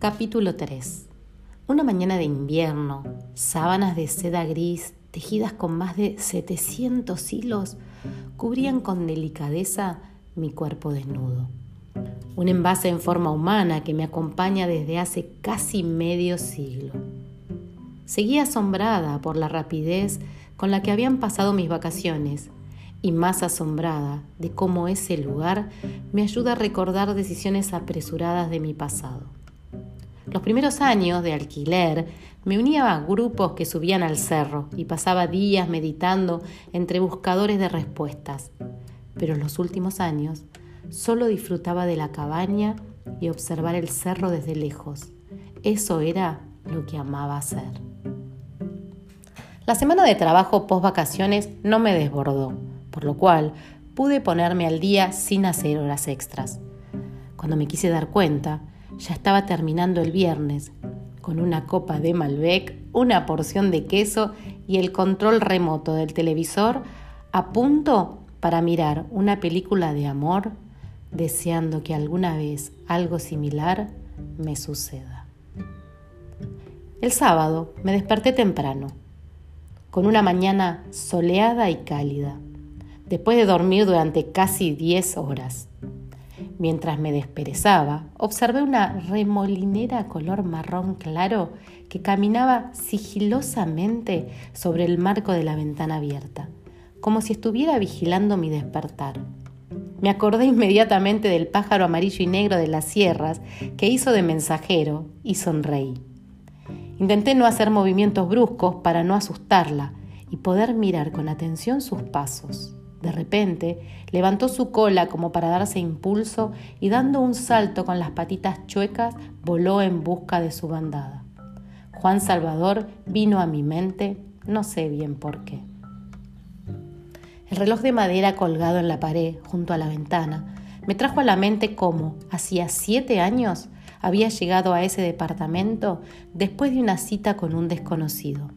Capítulo 3. Una mañana de invierno, sábanas de seda gris tejidas con más de 700 hilos cubrían con delicadeza mi cuerpo desnudo. Un envase en forma humana que me acompaña desde hace casi medio siglo. Seguía asombrada por la rapidez con la que habían pasado mis vacaciones y más asombrada de cómo ese lugar me ayuda a recordar decisiones apresuradas de mi pasado. Los primeros años de alquiler me unía a grupos que subían al cerro y pasaba días meditando entre buscadores de respuestas. Pero en los últimos años solo disfrutaba de la cabaña y observar el cerro desde lejos. Eso era lo que amaba hacer. La semana de trabajo post vacaciones no me desbordó por lo cual pude ponerme al día sin hacer horas extras. Cuando me quise dar cuenta, ya estaba terminando el viernes, con una copa de Malbec, una porción de queso y el control remoto del televisor a punto para mirar una película de amor, deseando que alguna vez algo similar me suceda. El sábado me desperté temprano, con una mañana soleada y cálida después de dormir durante casi 10 horas. Mientras me desperezaba, observé una remolinera color marrón claro que caminaba sigilosamente sobre el marco de la ventana abierta, como si estuviera vigilando mi despertar. Me acordé inmediatamente del pájaro amarillo y negro de las sierras que hizo de mensajero y sonreí. Intenté no hacer movimientos bruscos para no asustarla y poder mirar con atención sus pasos. De repente, levantó su cola como para darse impulso y dando un salto con las patitas chuecas, voló en busca de su bandada. Juan Salvador vino a mi mente, no sé bien por qué. El reloj de madera colgado en la pared, junto a la ventana, me trajo a la mente cómo, hacía siete años, había llegado a ese departamento después de una cita con un desconocido.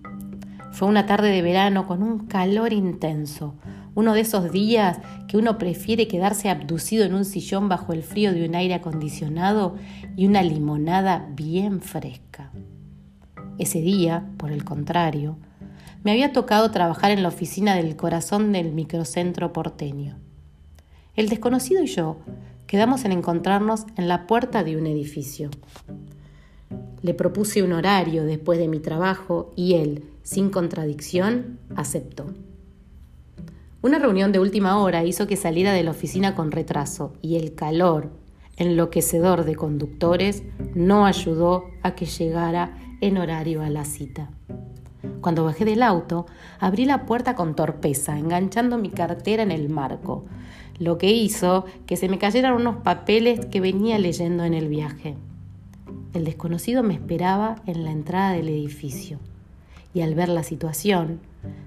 Fue una tarde de verano con un calor intenso, uno de esos días que uno prefiere quedarse abducido en un sillón bajo el frío de un aire acondicionado y una limonada bien fresca. Ese día, por el contrario, me había tocado trabajar en la oficina del corazón del microcentro porteño. El desconocido y yo quedamos en encontrarnos en la puerta de un edificio. Le propuse un horario después de mi trabajo y él, sin contradicción, aceptó. Una reunión de última hora hizo que saliera de la oficina con retraso y el calor enloquecedor de conductores no ayudó a que llegara en horario a la cita. Cuando bajé del auto, abrí la puerta con torpeza, enganchando mi cartera en el marco, lo que hizo que se me cayeran unos papeles que venía leyendo en el viaje. El desconocido me esperaba en la entrada del edificio y al ver la situación,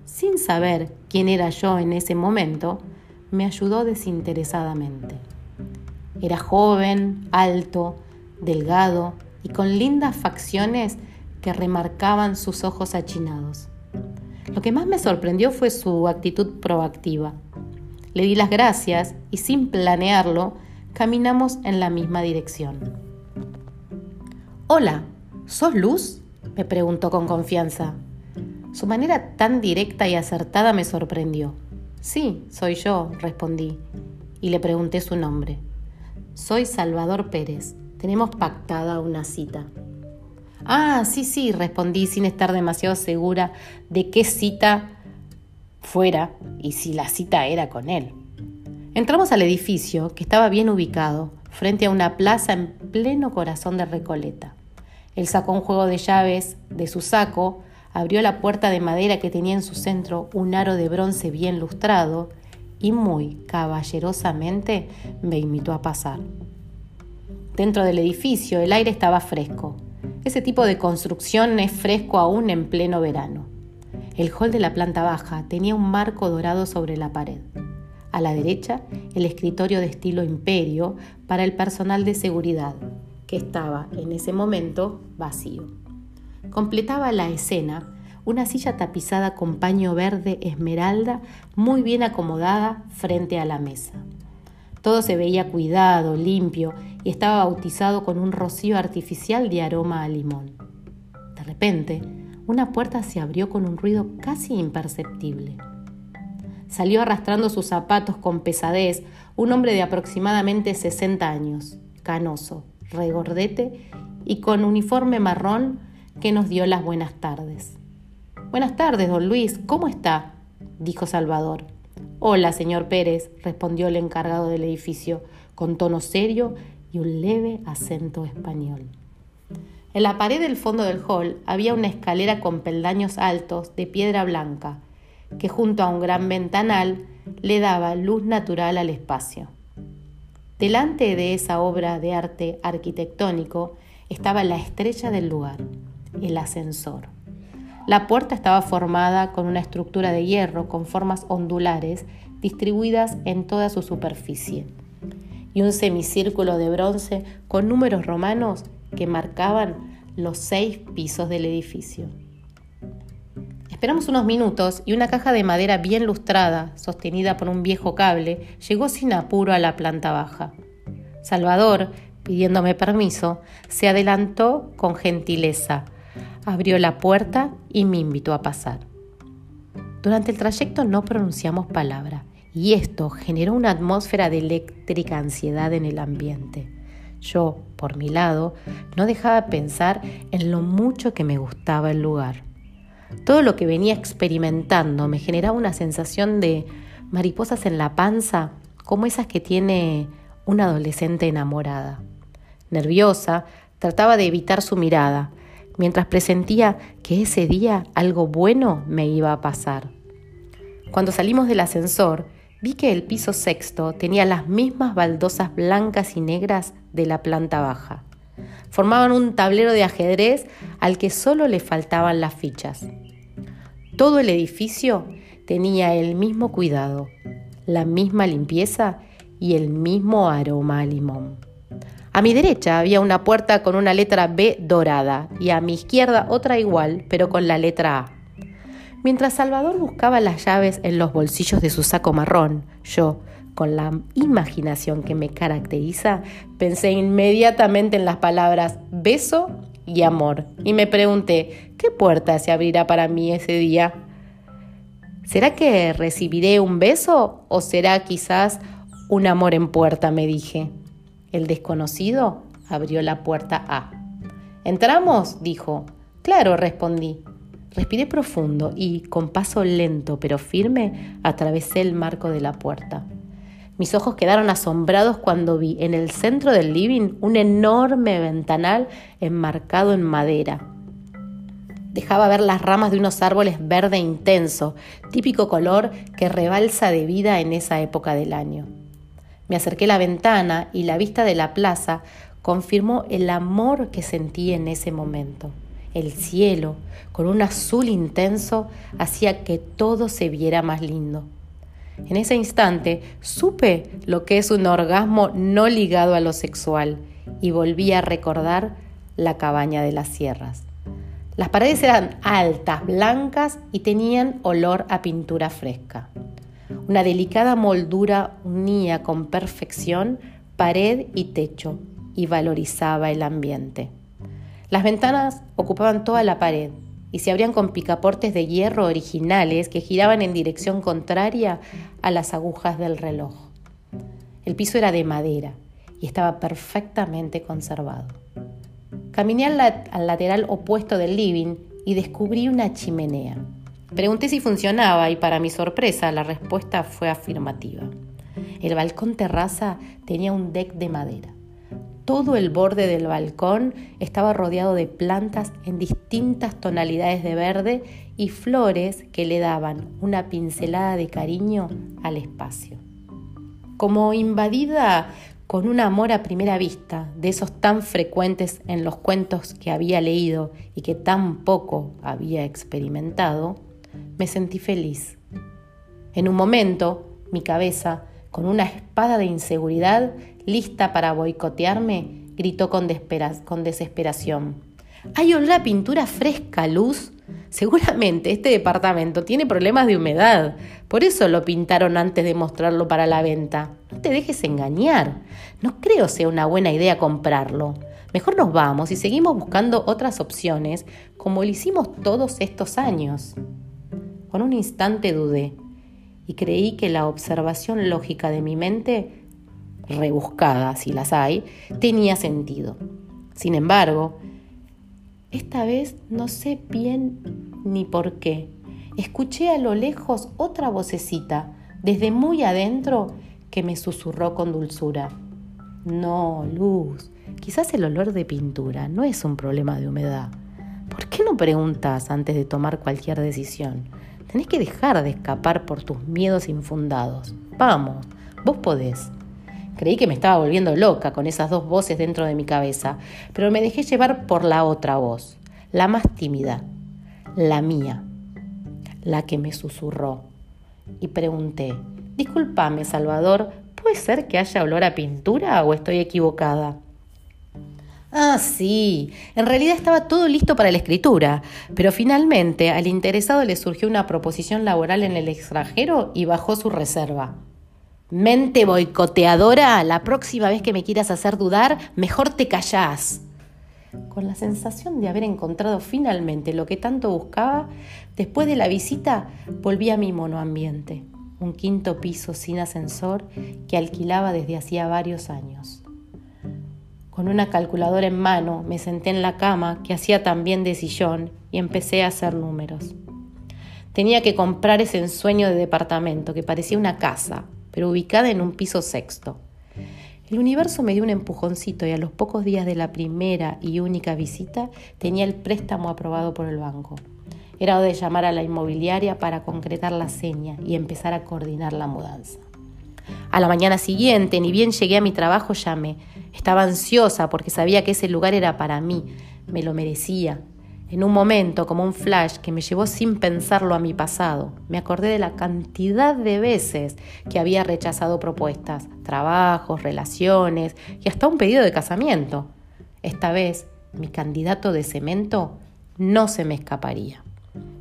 sin saber quién era yo en ese momento, me ayudó desinteresadamente. Era joven, alto, delgado y con lindas facciones que remarcaban sus ojos achinados. Lo que más me sorprendió fue su actitud proactiva. Le di las gracias y sin planearlo, caminamos en la misma dirección. Hola, ¿sos Luz? me preguntó con confianza. Su manera tan directa y acertada me sorprendió. Sí, soy yo, respondí, y le pregunté su nombre. Soy Salvador Pérez. Tenemos pactada una cita. Ah, sí, sí, respondí sin estar demasiado segura de qué cita fuera y si la cita era con él. Entramos al edificio, que estaba bien ubicado, frente a una plaza en pleno corazón de Recoleta. Él sacó un juego de llaves de su saco abrió la puerta de madera que tenía en su centro un aro de bronce bien lustrado y muy caballerosamente me invitó a pasar. Dentro del edificio el aire estaba fresco. Ese tipo de construcción es fresco aún en pleno verano. El hall de la planta baja tenía un marco dorado sobre la pared. A la derecha, el escritorio de estilo imperio para el personal de seguridad, que estaba en ese momento vacío. Completaba la escena una silla tapizada con paño verde esmeralda muy bien acomodada frente a la mesa. Todo se veía cuidado, limpio y estaba bautizado con un rocío artificial de aroma a limón. De repente, una puerta se abrió con un ruido casi imperceptible. Salió arrastrando sus zapatos con pesadez un hombre de aproximadamente 60 años, canoso, regordete y con uniforme marrón que nos dio las buenas tardes. Buenas tardes, don Luis, ¿cómo está? dijo Salvador. Hola, señor Pérez, respondió el encargado del edificio, con tono serio y un leve acento español. En la pared del fondo del hall había una escalera con peldaños altos de piedra blanca, que junto a un gran ventanal le daba luz natural al espacio. Delante de esa obra de arte arquitectónico estaba la estrella del lugar, el ascensor. La puerta estaba formada con una estructura de hierro con formas ondulares distribuidas en toda su superficie y un semicírculo de bronce con números romanos que marcaban los seis pisos del edificio. Esperamos unos minutos y una caja de madera bien lustrada, sostenida por un viejo cable, llegó sin apuro a la planta baja. Salvador, pidiéndome permiso, se adelantó con gentileza abrió la puerta y me invitó a pasar. Durante el trayecto no pronunciamos palabra y esto generó una atmósfera de eléctrica ansiedad en el ambiente. Yo, por mi lado, no dejaba pensar en lo mucho que me gustaba el lugar. Todo lo que venía experimentando me generaba una sensación de mariposas en la panza, como esas que tiene una adolescente enamorada. Nerviosa, trataba de evitar su mirada, mientras presentía que ese día algo bueno me iba a pasar. Cuando salimos del ascensor, vi que el piso sexto tenía las mismas baldosas blancas y negras de la planta baja. Formaban un tablero de ajedrez al que solo le faltaban las fichas. Todo el edificio tenía el mismo cuidado, la misma limpieza y el mismo aroma a limón. A mi derecha había una puerta con una letra B dorada y a mi izquierda otra igual, pero con la letra A. Mientras Salvador buscaba las llaves en los bolsillos de su saco marrón, yo, con la imaginación que me caracteriza, pensé inmediatamente en las palabras beso y amor y me pregunté, ¿qué puerta se abrirá para mí ese día? ¿Será que recibiré un beso o será quizás un amor en puerta? me dije. El desconocido abrió la puerta A. ¿Entramos? dijo. Claro, respondí. Respiré profundo y, con paso lento pero firme, atravesé el marco de la puerta. Mis ojos quedaron asombrados cuando vi en el centro del living un enorme ventanal enmarcado en madera. Dejaba ver las ramas de unos árboles verde intenso, típico color que rebalsa de vida en esa época del año. Me acerqué a la ventana y la vista de la plaza confirmó el amor que sentí en ese momento. El cielo, con un azul intenso, hacía que todo se viera más lindo. En ese instante supe lo que es un orgasmo no ligado a lo sexual y volví a recordar la cabaña de las sierras. Las paredes eran altas, blancas y tenían olor a pintura fresca. Una delicada moldura unía con perfección pared y techo y valorizaba el ambiente. Las ventanas ocupaban toda la pared y se abrían con picaportes de hierro originales que giraban en dirección contraria a las agujas del reloj. El piso era de madera y estaba perfectamente conservado. Caminé al, al lateral opuesto del living y descubrí una chimenea. Pregunté si funcionaba y para mi sorpresa la respuesta fue afirmativa. El balcón terraza tenía un deck de madera. Todo el borde del balcón estaba rodeado de plantas en distintas tonalidades de verde y flores que le daban una pincelada de cariño al espacio. Como invadida con un amor a primera vista, de esos tan frecuentes en los cuentos que había leído y que tan poco había experimentado, me sentí feliz. En un momento, mi cabeza, con una espada de inseguridad lista para boicotearme, gritó con, desesperación. ¿Hay olor a pintura fresca, Luz? Seguramente este departamento tiene problemas de humedad, por eso lo pintaron antes de mostrarlo para la venta. No te dejes engañar. No creo sea una buena idea comprarlo. Mejor nos vamos y seguimos buscando otras opciones como lo hicimos todos estos años. Por un instante dudé y creí que la observación lógica de mi mente, rebuscada si las hay, tenía sentido. Sin embargo, esta vez no sé bien ni por qué. Escuché a lo lejos otra vocecita, desde muy adentro, que me susurró con dulzura. No, Luz, quizás el olor de pintura no es un problema de humedad. ¿Por qué no preguntas antes de tomar cualquier decisión? Tenés que dejar de escapar por tus miedos infundados. Vamos, vos podés. Creí que me estaba volviendo loca con esas dos voces dentro de mi cabeza, pero me dejé llevar por la otra voz, la más tímida, la mía, la que me susurró. Y pregunté, discúlpame, Salvador, ¿puede ser que haya olor a pintura o estoy equivocada? Ah, sí, en realidad estaba todo listo para la escritura, pero finalmente al interesado le surgió una proposición laboral en el extranjero y bajó su reserva. Mente boicoteadora, la próxima vez que me quieras hacer dudar, mejor te callás. Con la sensación de haber encontrado finalmente lo que tanto buscaba, después de la visita volví a mi monoambiente, un quinto piso sin ascensor que alquilaba desde hacía varios años. Con una calculadora en mano me senté en la cama que hacía también de sillón y empecé a hacer números. Tenía que comprar ese ensueño de departamento que parecía una casa, pero ubicada en un piso sexto. El universo me dio un empujoncito y a los pocos días de la primera y única visita tenía el préstamo aprobado por el banco. Era hora de llamar a la inmobiliaria para concretar la seña y empezar a coordinar la mudanza. A la mañana siguiente, ni bien llegué a mi trabajo, llamé. Estaba ansiosa porque sabía que ese lugar era para mí, me lo merecía, en un momento, como un flash que me llevó sin pensarlo a mi pasado, me acordé de la cantidad de veces que había rechazado propuestas, trabajos, relaciones y hasta un pedido de casamiento. Esta vez, mi candidato de cemento no se me escaparía.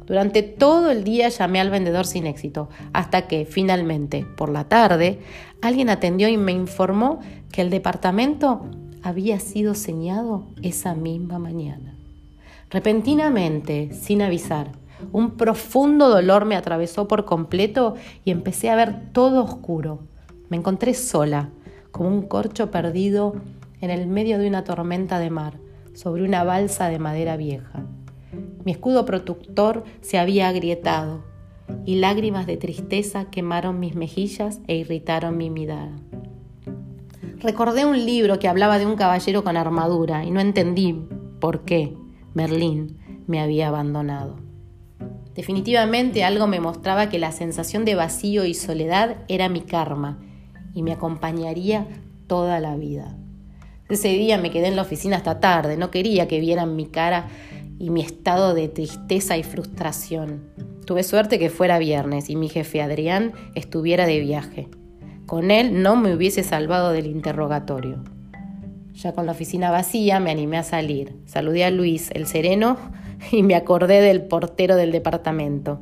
Durante todo el día llamé al vendedor sin éxito, hasta que finalmente, por la tarde, alguien atendió y me informó que el departamento había sido señado esa misma mañana. Repentinamente, sin avisar, un profundo dolor me atravesó por completo y empecé a ver todo oscuro. Me encontré sola, como un corcho perdido en el medio de una tormenta de mar, sobre una balsa de madera vieja. Mi escudo protector se había agrietado y lágrimas de tristeza quemaron mis mejillas e irritaron mi mirada. Recordé un libro que hablaba de un caballero con armadura y no entendí por qué. Merlín me había abandonado. Definitivamente algo me mostraba que la sensación de vacío y soledad era mi karma y me acompañaría toda la vida. Ese día me quedé en la oficina hasta tarde, no quería que vieran mi cara y mi estado de tristeza y frustración. Tuve suerte que fuera viernes y mi jefe Adrián estuviera de viaje. Con él no me hubiese salvado del interrogatorio. Ya con la oficina vacía me animé a salir. Saludé a Luis, el sereno, y me acordé del portero del departamento,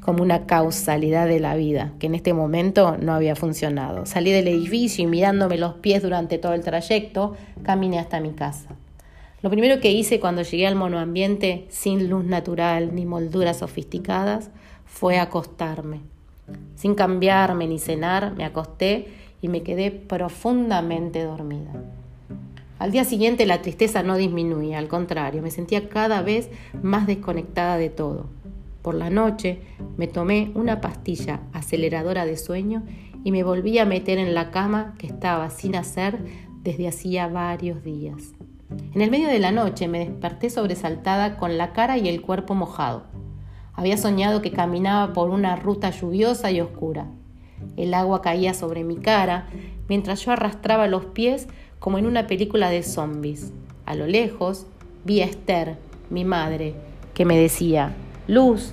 como una causalidad de la vida, que en este momento no había funcionado. Salí del edificio y mirándome los pies durante todo el trayecto, caminé hasta mi casa. Lo primero que hice cuando llegué al monoambiente, sin luz natural ni molduras sofisticadas, fue acostarme. Sin cambiarme ni cenar, me acosté y me quedé profundamente dormida. Al día siguiente la tristeza no disminuía, al contrario, me sentía cada vez más desconectada de todo. Por la noche me tomé una pastilla aceleradora de sueño y me volví a meter en la cama que estaba sin hacer desde hacía varios días. En el medio de la noche me desperté sobresaltada con la cara y el cuerpo mojado. Había soñado que caminaba por una ruta lluviosa y oscura. El agua caía sobre mi cara mientras yo arrastraba los pies como en una película de zombies. A lo lejos vi a Esther, mi madre, que me decía, Luz,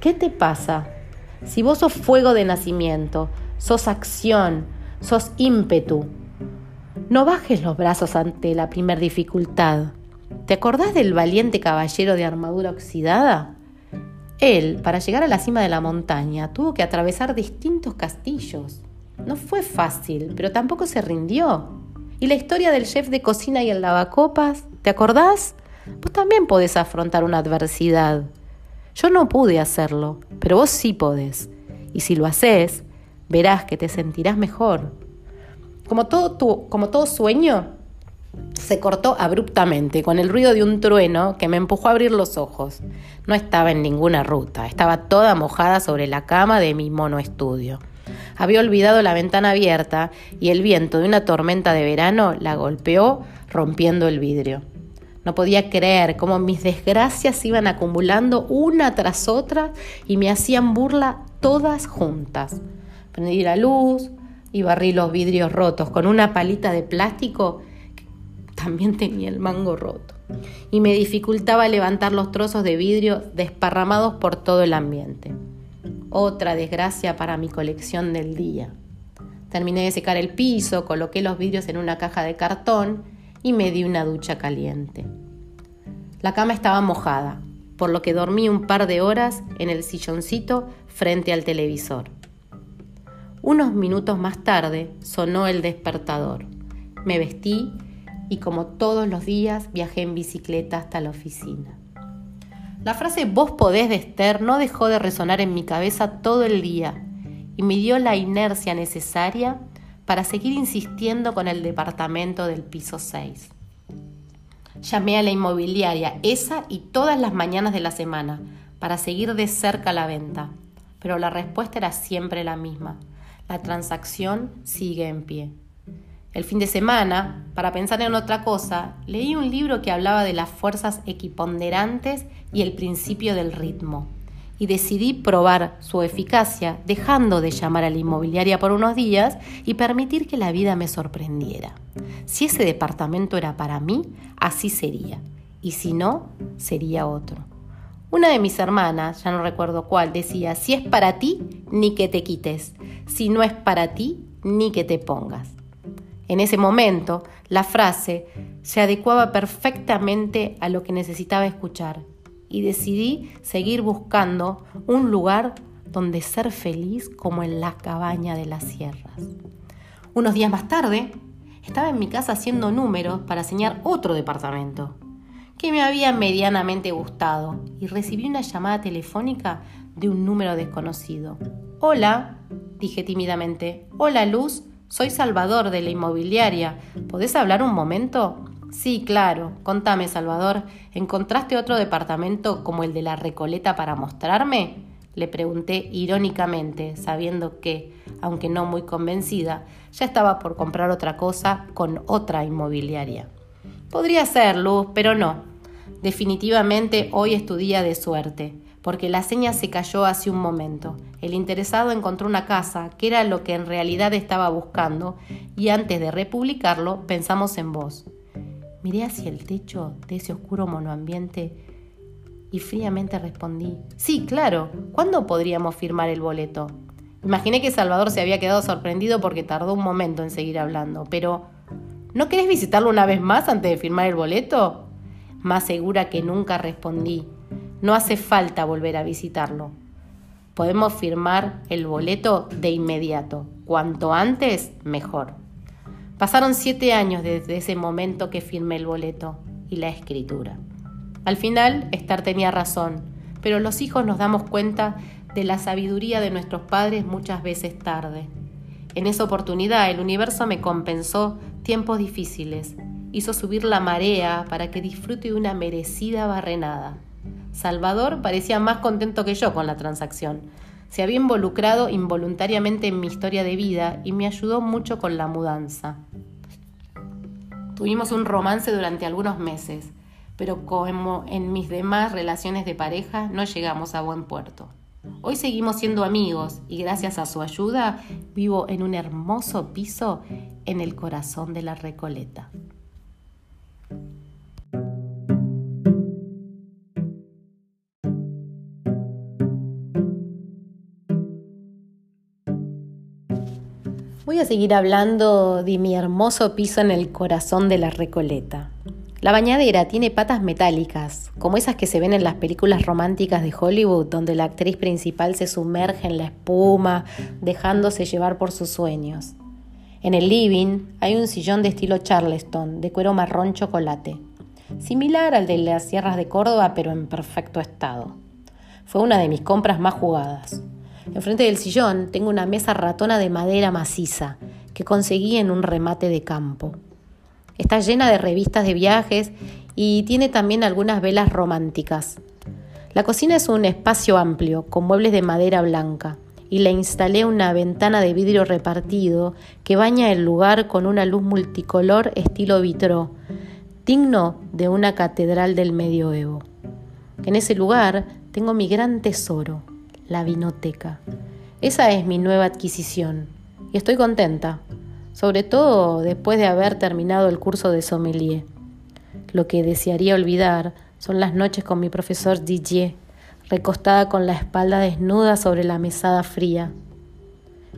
¿qué te pasa? Si vos sos fuego de nacimiento, sos acción, sos ímpetu, no bajes los brazos ante la primer dificultad. ¿Te acordás del valiente caballero de armadura oxidada? Él, para llegar a la cima de la montaña, tuvo que atravesar distintos castillos. No fue fácil, pero tampoco se rindió. ¿Y la historia del chef de cocina y el lavacopas? ¿Te acordás? Vos también podés afrontar una adversidad. Yo no pude hacerlo, pero vos sí podés. Y si lo haces, verás que te sentirás mejor. Como todo, como todo sueño, se cortó abruptamente con el ruido de un trueno que me empujó a abrir los ojos. No estaba en ninguna ruta, estaba toda mojada sobre la cama de mi mono estudio. Había olvidado la ventana abierta y el viento de una tormenta de verano la golpeó rompiendo el vidrio. No podía creer cómo mis desgracias iban acumulando una tras otra y me hacían burla todas juntas. Prendí la luz y barrí los vidrios rotos con una palita de plástico que también tenía el mango roto y me dificultaba levantar los trozos de vidrio desparramados por todo el ambiente. Otra desgracia para mi colección del día. Terminé de secar el piso, coloqué los vidrios en una caja de cartón y me di una ducha caliente. La cama estaba mojada, por lo que dormí un par de horas en el silloncito frente al televisor. Unos minutos más tarde sonó el despertador. Me vestí y como todos los días viajé en bicicleta hasta la oficina. La frase vos podés de no dejó de resonar en mi cabeza todo el día y me dio la inercia necesaria para seguir insistiendo con el departamento del piso 6. Llamé a la inmobiliaria esa y todas las mañanas de la semana para seguir de cerca la venta, pero la respuesta era siempre la misma. La transacción sigue en pie. El fin de semana, para pensar en otra cosa, leí un libro que hablaba de las fuerzas equiponderantes y el principio del ritmo y decidí probar su eficacia dejando de llamar a la inmobiliaria por unos días y permitir que la vida me sorprendiera. Si ese departamento era para mí, así sería, y si no, sería otro. Una de mis hermanas, ya no recuerdo cuál, decía, si es para ti, ni que te quites, si no es para ti, ni que te pongas. En ese momento, la frase se adecuaba perfectamente a lo que necesitaba escuchar y decidí seguir buscando un lugar donde ser feliz como en la cabaña de las sierras. Unos días más tarde, estaba en mi casa haciendo números para señalar otro departamento que me había medianamente gustado y recibí una llamada telefónica de un número desconocido. Hola, dije tímidamente. Hola Luz, soy Salvador de la inmobiliaria. ¿Podés hablar un momento? Sí, claro. Contame, Salvador, ¿encontraste otro departamento como el de la Recoleta para mostrarme? Le pregunté irónicamente, sabiendo que, aunque no muy convencida, ya estaba por comprar otra cosa con otra inmobiliaria. Podría ser, Luz, pero no. Definitivamente hoy es tu día de suerte, porque la seña se cayó hace un momento. El interesado encontró una casa, que era lo que en realidad estaba buscando, y antes de republicarlo pensamos en vos. Miré hacia el techo de ese oscuro monoambiente y fríamente respondí, sí, claro, ¿cuándo podríamos firmar el boleto? Imaginé que Salvador se había quedado sorprendido porque tardó un momento en seguir hablando, pero ¿no querés visitarlo una vez más antes de firmar el boleto? Más segura que nunca respondí, no hace falta volver a visitarlo. Podemos firmar el boleto de inmediato, cuanto antes, mejor. Pasaron siete años desde ese momento que firmé el boleto y la escritura. Al final, Estar tenía razón, pero los hijos nos damos cuenta de la sabiduría de nuestros padres muchas veces tarde. En esa oportunidad el universo me compensó tiempos difíciles, hizo subir la marea para que disfrute de una merecida barrenada. Salvador parecía más contento que yo con la transacción. Se había involucrado involuntariamente en mi historia de vida y me ayudó mucho con la mudanza. Tuvimos un romance durante algunos meses, pero como en mis demás relaciones de pareja no llegamos a buen puerto. Hoy seguimos siendo amigos y gracias a su ayuda vivo en un hermoso piso en el corazón de la Recoleta. Voy a seguir hablando de mi hermoso piso en el corazón de la Recoleta. La bañadera tiene patas metálicas, como esas que se ven en las películas románticas de Hollywood, donde la actriz principal se sumerge en la espuma, dejándose llevar por sus sueños. En el living hay un sillón de estilo Charleston, de cuero marrón chocolate, similar al de las sierras de Córdoba, pero en perfecto estado. Fue una de mis compras más jugadas. Enfrente del sillón tengo una mesa ratona de madera maciza que conseguí en un remate de campo. Está llena de revistas de viajes y tiene también algunas velas románticas. La cocina es un espacio amplio, con muebles de madera blanca, y le instalé una ventana de vidrio repartido que baña el lugar con una luz multicolor estilo vitró, digno de una catedral del medioevo. En ese lugar tengo mi gran tesoro, la vinoteca. Esa es mi nueva adquisición y estoy contenta sobre todo después de haber terminado el curso de sommelier. Lo que desearía olvidar son las noches con mi profesor Didier, recostada con la espalda desnuda sobre la mesada fría.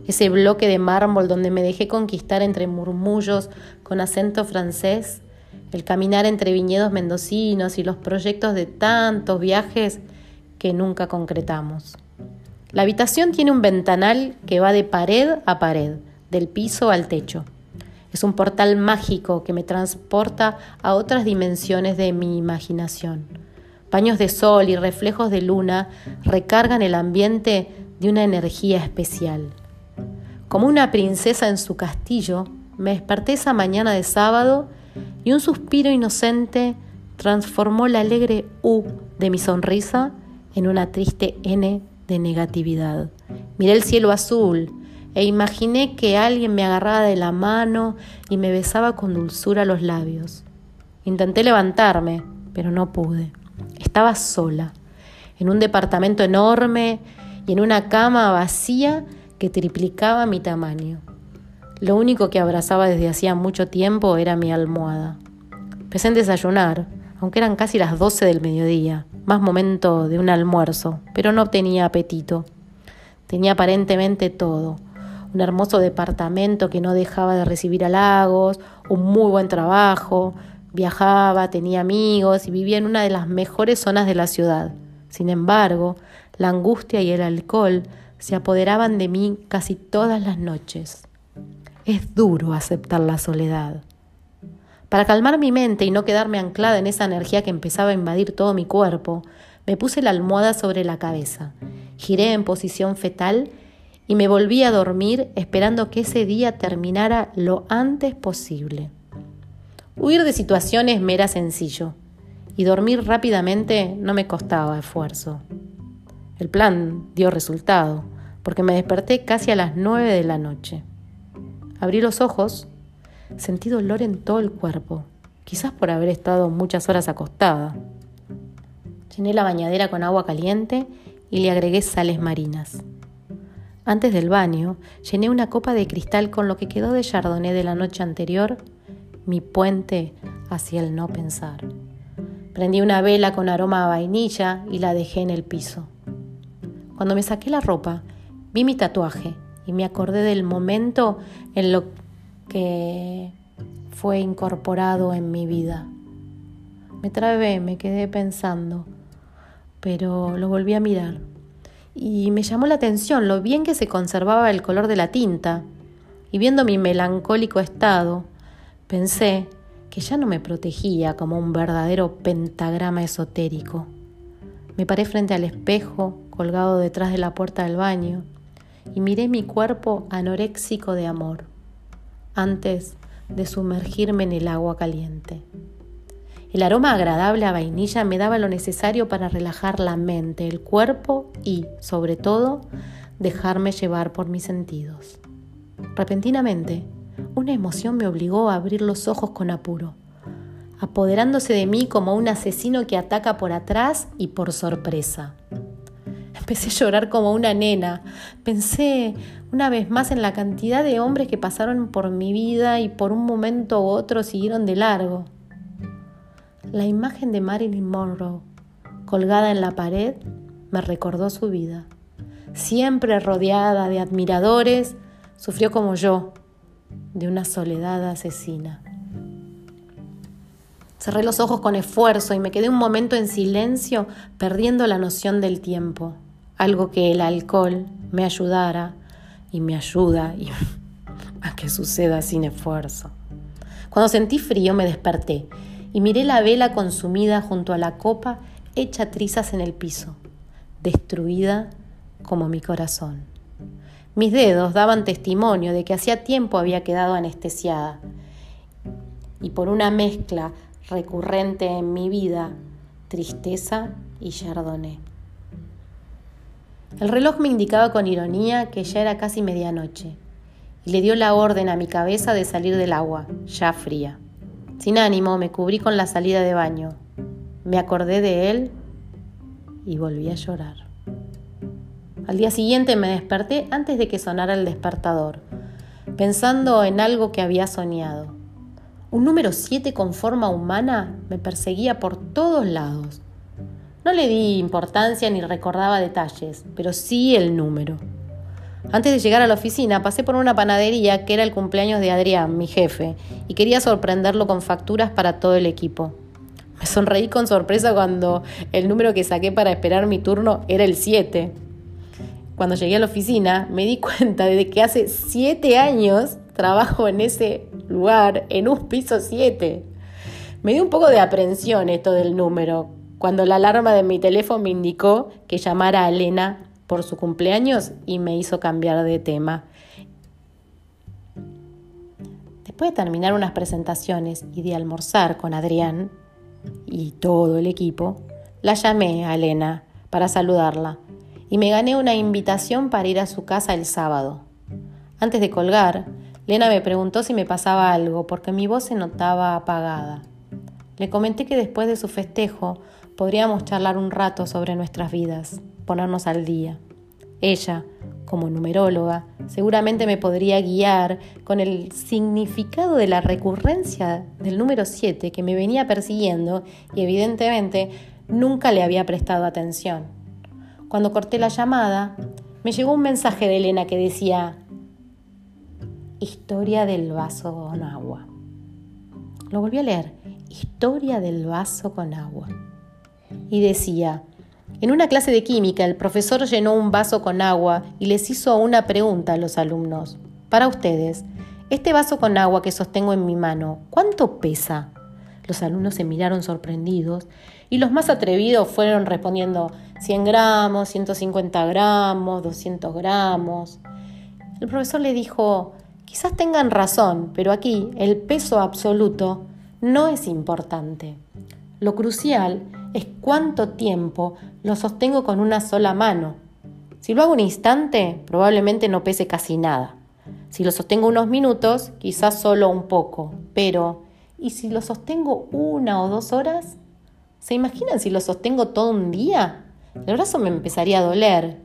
Ese bloque de mármol donde me dejé conquistar entre murmullos con acento francés, el caminar entre viñedos mendocinos y los proyectos de tantos viajes que nunca concretamos. La habitación tiene un ventanal que va de pared a pared del piso al techo. Es un portal mágico que me transporta a otras dimensiones de mi imaginación. Paños de sol y reflejos de luna recargan el ambiente de una energía especial. Como una princesa en su castillo, me desperté esa mañana de sábado y un suspiro inocente transformó la alegre U de mi sonrisa en una triste N de negatividad. Miré el cielo azul, e imaginé que alguien me agarraba de la mano y me besaba con dulzura los labios. Intenté levantarme, pero no pude. Estaba sola, en un departamento enorme y en una cama vacía que triplicaba mi tamaño. Lo único que abrazaba desde hacía mucho tiempo era mi almohada. Pensé en desayunar, aunque eran casi las doce del mediodía, más momento de un almuerzo, pero no tenía apetito. Tenía aparentemente todo, un hermoso departamento que no dejaba de recibir halagos, un muy buen trabajo, viajaba, tenía amigos y vivía en una de las mejores zonas de la ciudad. Sin embargo, la angustia y el alcohol se apoderaban de mí casi todas las noches. Es duro aceptar la soledad. Para calmar mi mente y no quedarme anclada en esa energía que empezaba a invadir todo mi cuerpo, me puse la almohada sobre la cabeza, giré en posición fetal y me volví a dormir esperando que ese día terminara lo antes posible. Huir de situaciones me era sencillo y dormir rápidamente no me costaba esfuerzo. El plan dio resultado porque me desperté casi a las nueve de la noche. Abrí los ojos, sentí dolor en todo el cuerpo, quizás por haber estado muchas horas acostada. Llené la bañadera con agua caliente y le agregué sales marinas. Antes del baño, llené una copa de cristal con lo que quedó de chardonnay de la noche anterior, mi puente hacia el no pensar. Prendí una vela con aroma a vainilla y la dejé en el piso. Cuando me saqué la ropa, vi mi tatuaje y me acordé del momento en lo que fue incorporado en mi vida. Me trabé, me quedé pensando, pero lo volví a mirar y me llamó la atención lo bien que se conservaba el color de la tinta, y viendo mi melancólico estado, pensé que ya no me protegía como un verdadero pentagrama esotérico. Me paré frente al espejo colgado detrás de la puerta del baño y miré mi cuerpo anoréxico de amor antes de sumergirme en el agua caliente. El aroma agradable a vainilla me daba lo necesario para relajar la mente, el cuerpo y, sobre todo, dejarme llevar por mis sentidos. Repentinamente, una emoción me obligó a abrir los ojos con apuro, apoderándose de mí como un asesino que ataca por atrás y por sorpresa. Empecé a llorar como una nena. Pensé una vez más en la cantidad de hombres que pasaron por mi vida y por un momento u otro siguieron de largo. La imagen de Marilyn Monroe colgada en la pared me recordó su vida. Siempre rodeada de admiradores, sufrió como yo de una soledad asesina. Cerré los ojos con esfuerzo y me quedé un momento en silencio perdiendo la noción del tiempo, algo que el alcohol me ayudara y me ayuda a que suceda sin esfuerzo. Cuando sentí frío me desperté y miré la vela consumida junto a la copa hecha trizas en el piso, destruida como mi corazón. Mis dedos daban testimonio de que hacía tiempo había quedado anestesiada y por una mezcla recurrente en mi vida, tristeza y chardonnay. El reloj me indicaba con ironía que ya era casi medianoche y le dio la orden a mi cabeza de salir del agua, ya fría. Sin ánimo me cubrí con la salida de baño. Me acordé de él y volví a llorar. Al día siguiente me desperté antes de que sonara el despertador, pensando en algo que había soñado. Un número 7 con forma humana me perseguía por todos lados. No le di importancia ni recordaba detalles, pero sí el número. Antes de llegar a la oficina pasé por una panadería que era el cumpleaños de Adrián, mi jefe, y quería sorprenderlo con facturas para todo el equipo. Me sonreí con sorpresa cuando el número que saqué para esperar mi turno era el 7. Cuando llegué a la oficina me di cuenta de que hace 7 años trabajo en ese lugar, en un piso 7. Me dio un poco de aprensión esto del número, cuando la alarma de mi teléfono me indicó que llamara a Elena por su cumpleaños y me hizo cambiar de tema. Después de terminar unas presentaciones y de almorzar con Adrián y todo el equipo, la llamé a Elena para saludarla y me gané una invitación para ir a su casa el sábado. Antes de colgar, Lena me preguntó si me pasaba algo porque mi voz se notaba apagada. Le comenté que después de su festejo podríamos charlar un rato sobre nuestras vidas ponernos al día. Ella, como numeróloga, seguramente me podría guiar con el significado de la recurrencia del número 7 que me venía persiguiendo y evidentemente nunca le había prestado atención. Cuando corté la llamada, me llegó un mensaje de Elena que decía, Historia del vaso con agua. Lo volví a leer, Historia del vaso con agua. Y decía, en una clase de química, el profesor llenó un vaso con agua y les hizo una pregunta a los alumnos. Para ustedes, este vaso con agua que sostengo en mi mano, ¿cuánto pesa? Los alumnos se miraron sorprendidos y los más atrevidos fueron respondiendo 100 gramos, 150 gramos, 200 gramos. El profesor le dijo, quizás tengan razón, pero aquí el peso absoluto no es importante. Lo crucial es cuánto tiempo lo sostengo con una sola mano. Si lo hago un instante, probablemente no pese casi nada. Si lo sostengo unos minutos, quizás solo un poco. Pero, ¿y si lo sostengo una o dos horas? ¿Se imaginan si lo sostengo todo un día? El brazo me empezaría a doler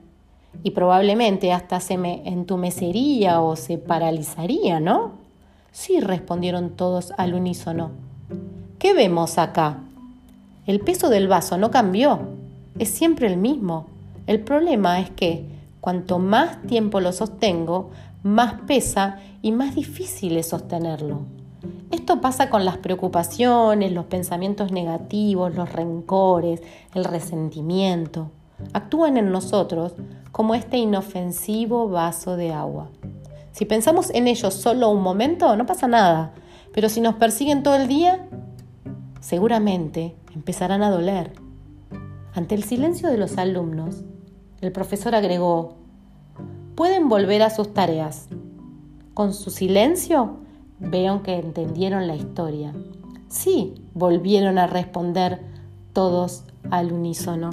y probablemente hasta se me entumecería o se paralizaría, ¿no? Sí, respondieron todos al unísono. ¿Qué vemos acá? El peso del vaso no cambió, es siempre el mismo. El problema es que cuanto más tiempo lo sostengo, más pesa y más difícil es sostenerlo. Esto pasa con las preocupaciones, los pensamientos negativos, los rencores, el resentimiento. Actúan en nosotros como este inofensivo vaso de agua. Si pensamos en ellos solo un momento, no pasa nada, pero si nos persiguen todo el día, seguramente empezarán a doler. Ante el silencio de los alumnos, el profesor agregó, pueden volver a sus tareas. Con su silencio, veo que entendieron la historia. Sí, volvieron a responder todos al unísono.